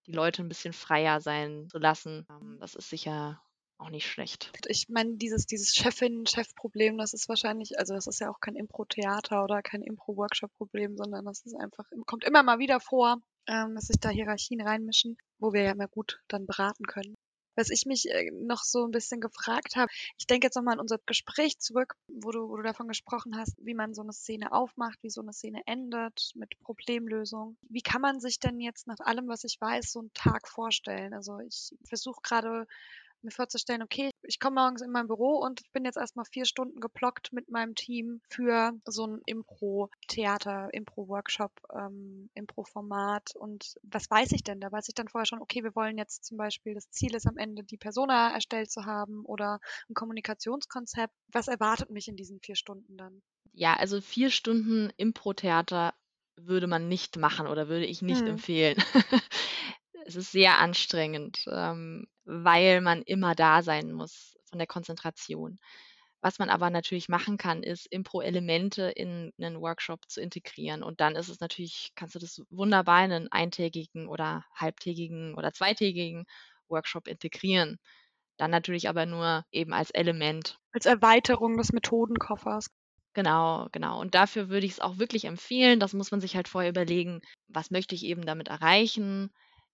die Leute ein bisschen freier sein zu lassen. Ähm, das ist sicher auch nicht schlecht. Ich meine, dieses, dieses Chefin-Chef-Problem, das ist wahrscheinlich, also das ist ja auch kein Impro-Theater oder kein Impro-Workshop-Problem, sondern das ist einfach, kommt immer mal wieder vor, ähm, dass sich da Hierarchien reinmischen, wo wir ja mehr gut dann beraten können was ich mich äh, noch so ein bisschen gefragt habe. Ich denke jetzt nochmal an unser Gespräch zurück, wo du, wo du davon gesprochen hast, wie man so eine Szene aufmacht, wie so eine Szene endet mit Problemlösung. Wie kann man sich denn jetzt nach allem, was ich weiß, so einen Tag vorstellen? Also ich versuche gerade mir vorzustellen, okay, ich komme morgens in mein Büro und bin jetzt erstmal vier Stunden geblockt mit meinem Team für so ein Impro-Theater, Impro-Workshop, ähm, Impro-Format. Und was weiß ich denn? Da weiß ich dann vorher schon, okay, wir wollen jetzt zum Beispiel, das Ziel ist am Ende, die Persona erstellt zu haben oder ein Kommunikationskonzept. Was erwartet mich in diesen vier Stunden dann? Ja, also vier Stunden Impro-Theater würde man nicht machen oder würde ich nicht hm. empfehlen. es ist sehr anstrengend, ähm, weil man immer da sein muss von der Konzentration. Was man aber natürlich machen kann, ist Impro-Elemente in einen Workshop zu integrieren. Und dann ist es natürlich, kannst du das wunderbar in einen eintägigen oder halbtägigen oder zweitägigen Workshop integrieren. Dann natürlich aber nur eben als Element. Als Erweiterung des Methodenkoffers. Genau, genau. Und dafür würde ich es auch wirklich empfehlen. Das muss man sich halt vorher überlegen, was möchte ich eben damit erreichen.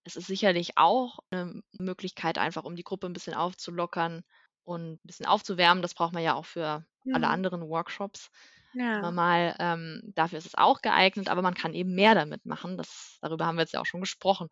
Es ist sicherlich auch eine Möglichkeit, einfach um die Gruppe ein bisschen aufzulockern und ein bisschen aufzuwärmen. Das braucht man ja auch für alle Mhm. anderen Workshops. Ja. Normal, ähm, dafür ist es auch geeignet, aber man kann eben mehr damit machen. Das, darüber haben wir jetzt ja auch schon gesprochen.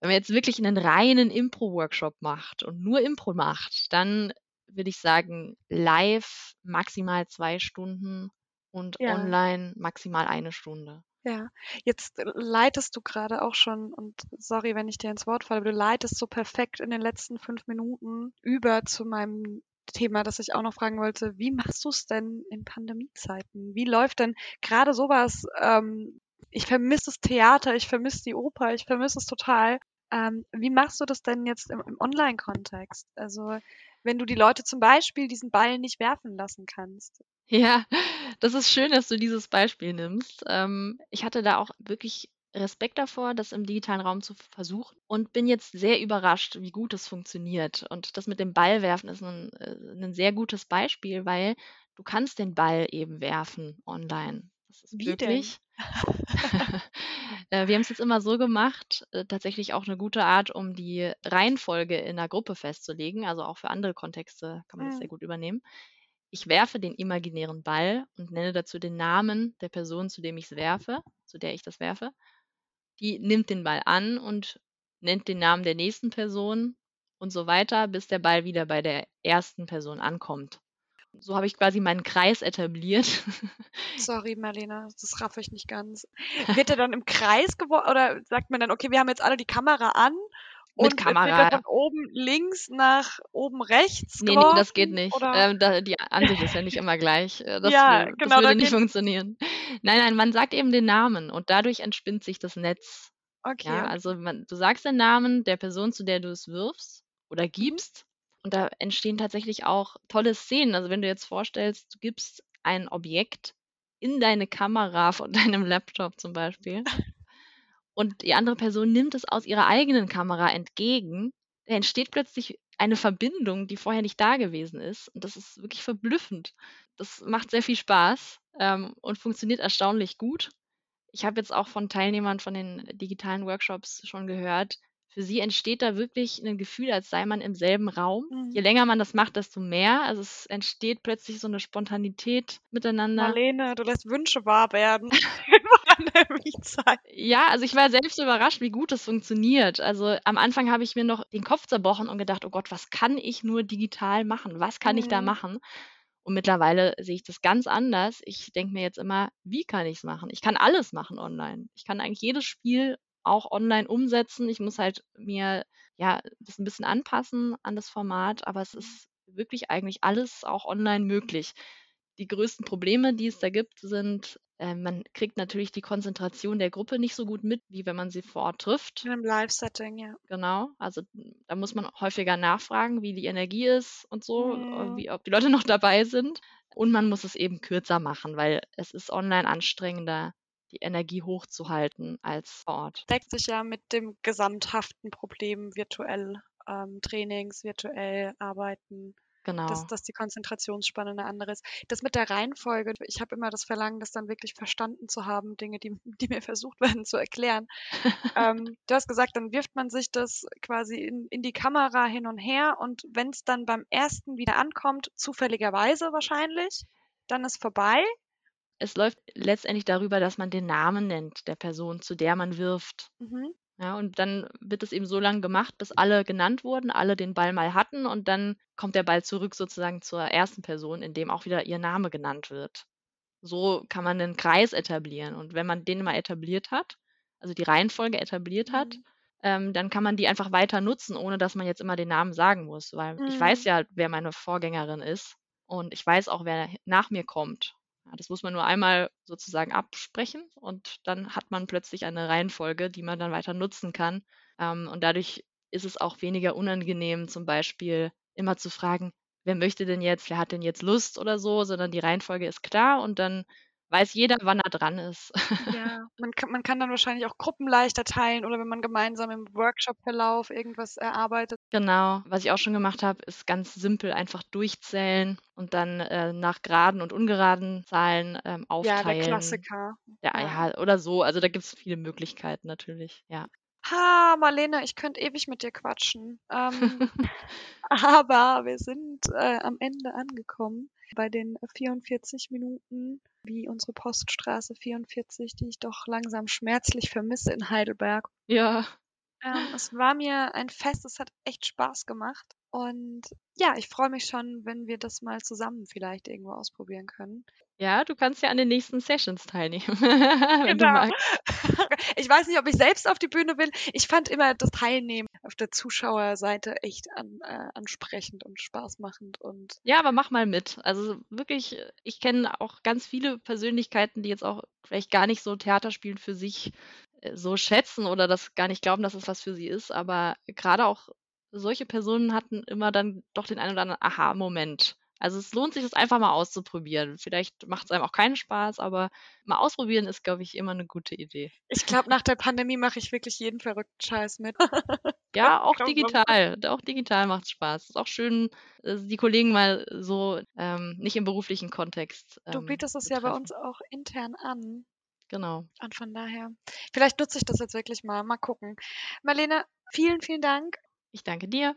Wenn man jetzt wirklich einen reinen Impro-Workshop macht und nur Impro macht, dann würde ich sagen, live maximal zwei Stunden und Ja. online maximal eine Stunde. Ja, jetzt äh, leitest du gerade auch schon, und sorry, wenn ich dir ins Wort falle, aber du leitest so perfekt in den letzten fünf Minuten über zu meinem Thema, das ich auch noch fragen wollte. Wie machst du es denn in Pandemiezeiten? Wie läuft denn gerade sowas? Ähm, ich vermisse das Theater, ich vermisse die Oper, ich vermisse es total. Ähm, wie machst du das denn jetzt im, im Online-Kontext? Also, wenn du die Leute zum Beispiel diesen Ball nicht werfen lassen kannst. Ja, das ist schön, dass du dieses Beispiel nimmst. Ähm, ich hatte da auch wirklich Respekt davor, das im digitalen Raum zu versuchen und bin jetzt sehr überrascht, wie gut es funktioniert. Und das mit dem Ball werfen ist ein, äh, ein sehr gutes Beispiel, weil du kannst den Ball eben werfen online. Das ist Wie denn? wirklich. Äh, Wir haben es jetzt immer so gemacht, äh, tatsächlich auch eine gute Art, um die Reihenfolge in der Gruppe festzulegen. Also auch für andere Kontexte kann man das Mhm. sehr gut übernehmen. Ich werfe den imaginären Ball und nenne dazu den Namen der Person, zu dem ich es werfe, zu der ich das werfe. Die nimmt den Ball an und nennt den Namen der nächsten Person und so weiter, bis der Ball wieder bei der ersten Person ankommt. So habe ich quasi meinen Kreis etabliert. Sorry, Marlena, das raff ich nicht ganz. Wird er dann im Kreis geworfen oder sagt man dann, okay, wir haben jetzt alle die Kamera an Mit und Kamera. er von oben links nach oben rechts Nee, nee, das geht nicht. Ähm, da, die Ansicht ist ja nicht immer gleich. Äh, Das, Ja, äh, das genau, würde da nicht funktionieren. Nein, nein, man sagt eben den Namen und dadurch entspinnt sich das Netz. Okay, Ja, also man, du sagst den Namen der Person, zu der du es wirfst Mhm. oder gibst. Und da entstehen tatsächlich auch tolle Szenen. Also wenn du jetzt vorstellst, du gibst ein Objekt in deine Kamera von deinem Laptop zum Beispiel und die andere Person nimmt es aus ihrer eigenen Kamera entgegen, da entsteht plötzlich eine Verbindung, die vorher nicht da gewesen ist. Und das ist wirklich verblüffend. Das macht sehr viel Spaß ähm, und funktioniert erstaunlich gut. Ich habe jetzt auch von Teilnehmern von den digitalen Workshops schon gehört, für sie entsteht da wirklich ein Gefühl, als sei man im selben Raum. Mhm. Je länger man das macht, desto mehr. Also es entsteht plötzlich so eine Spontanität miteinander. Marlene, du lässt Wünsche wahr werden in Pandemiezeit. Ja, also ich war selbst überrascht, wie gut das funktioniert. Also am Anfang habe ich mir noch den Kopf zerbrochen und gedacht, oh Gott, was kann ich nur digital machen? Was kann ich da Mhm. machen? Und mittlerweile sehe ich das ganz anders. Ich denke mir jetzt immer, wie kann ich es machen? Ich kann alles machen online. Ich kann eigentlich jedes Spiel auch online umsetzen. Ich muss halt mir ja das ein bisschen anpassen an das Format, aber es ist wirklich eigentlich alles auch online möglich. Die größten Probleme, die es da gibt, sind, äh, man kriegt natürlich die Konzentration der Gruppe nicht so gut mit, wie wenn man sie vor Ort trifft. In einem Live-Setting, ja. Genau. Also da muss man häufiger nachfragen, wie die Energie ist und so, äh, Mhm. wie, ob die Leute noch dabei sind. Und man muss es eben kürzer machen, weil es ist online anstrengender, die Energie hochzuhalten als vor Ort. Deckt sich ja mit dem gesamthaften Problem virtuell ähm, Trainings, virtuell arbeiten. Genau. dass, dass die Konzentrationsspanne eine andere ist. Das mit der Reihenfolge, ich habe immer das Verlangen, das dann wirklich verstanden zu haben, Dinge, die, die mir versucht werden zu erklären. ähm, du hast gesagt, dann wirft man sich das quasi in, in die Kamera hin und her und wenn es dann beim ersten wieder ankommt, zufälligerweise wahrscheinlich, dann ist vorbei. es läuft letztendlich darüber, dass man den Namen nennt der Person, zu der man wirft. Mhm. Ja, und dann wird es eben so lange gemacht, bis alle genannt wurden, alle den Ball mal hatten und dann kommt der Ball zurück sozusagen zur ersten Person, in dem auch wieder ihr Name genannt wird. So kann man einen Kreis etablieren. Und wenn man den mal etabliert hat, also die Reihenfolge etabliert hat, Mhm. ähm, dann kann man die einfach weiter nutzen, ohne dass man jetzt immer den Namen sagen muss, weil ich weiß Mhm. ja, wer meine Vorgängerin ist und ich weiß auch, wer nach mir kommt. Das muss man nur einmal sozusagen absprechen und dann hat man plötzlich eine Reihenfolge, die man dann weiter nutzen kann. Ähm, und dadurch ist es auch weniger unangenehm, zum Beispiel immer zu fragen, wer möchte denn jetzt, wer hat denn jetzt Lust oder so, sondern die Reihenfolge ist klar und dann weiß jeder, wann er dran ist. Ja, man kann, man kann dann wahrscheinlich auch Gruppen leichter teilen oder wenn man gemeinsam im Workshop-Verlauf irgendwas erarbeitet. Genau. Was ich auch schon gemacht habe, ist ganz simpel einfach durchzählen und dann äh, nach geraden und ungeraden Zahlen ähm, Ja, der aufteilen. Klassiker. Ja, Ja. ja, oder so. Also da gibt es viele Möglichkeiten natürlich. Ja. Ha, Marlene, ich könnte ewig mit dir quatschen. Ähm, aber wir sind äh, am Ende angekommen bei den 44 Minuten, wie unsere Poststraße 44, die ich doch langsam schmerzlich vermisse in Heidelberg. Ja. Ähm, es war mir ein Fest, es hat echt Spaß gemacht. Und ja, ich freue mich schon, wenn wir das mal zusammen vielleicht irgendwo ausprobieren können. Ja, du kannst ja an den nächsten Sessions teilnehmen, wenn du Genau. magst. Ich weiß nicht, ob ich selbst auf die Bühne will. Ich fand immer das Teilnehmen auf der Zuschauerseite echt an, äh, ansprechend und spaßmachend und Ja, aber mach mal mit. Also wirklich, äh, ich kenne auch ganz viele Persönlichkeiten, die jetzt auch vielleicht gar nicht so Theaterspielen für sich äh, so schätzen oder das gar nicht glauben, dass es was für sie ist. Aber gerade auch solche Personen hatten immer dann doch den einen oder anderen Aha-Moment. Also es lohnt sich, das einfach mal auszuprobieren. Vielleicht macht es einem auch keinen Spaß, aber mal ausprobieren ist, glaube ich, immer eine gute Idee. ich glaube, nach der Pandemie mache ich wirklich jeden verrückten Scheiß mit. Ja, auch digital. Auch digital macht Spaß. Ist auch schön, äh, die Kollegen mal so ähm, nicht im beruflichen Kontext. Du ähm, bietest es ja bei uns auch intern an. Genau. Und von daher, vielleicht nutze ich das jetzt wirklich mal. Mal gucken. Marlene, vielen, vielen Dank. Ich danke dir.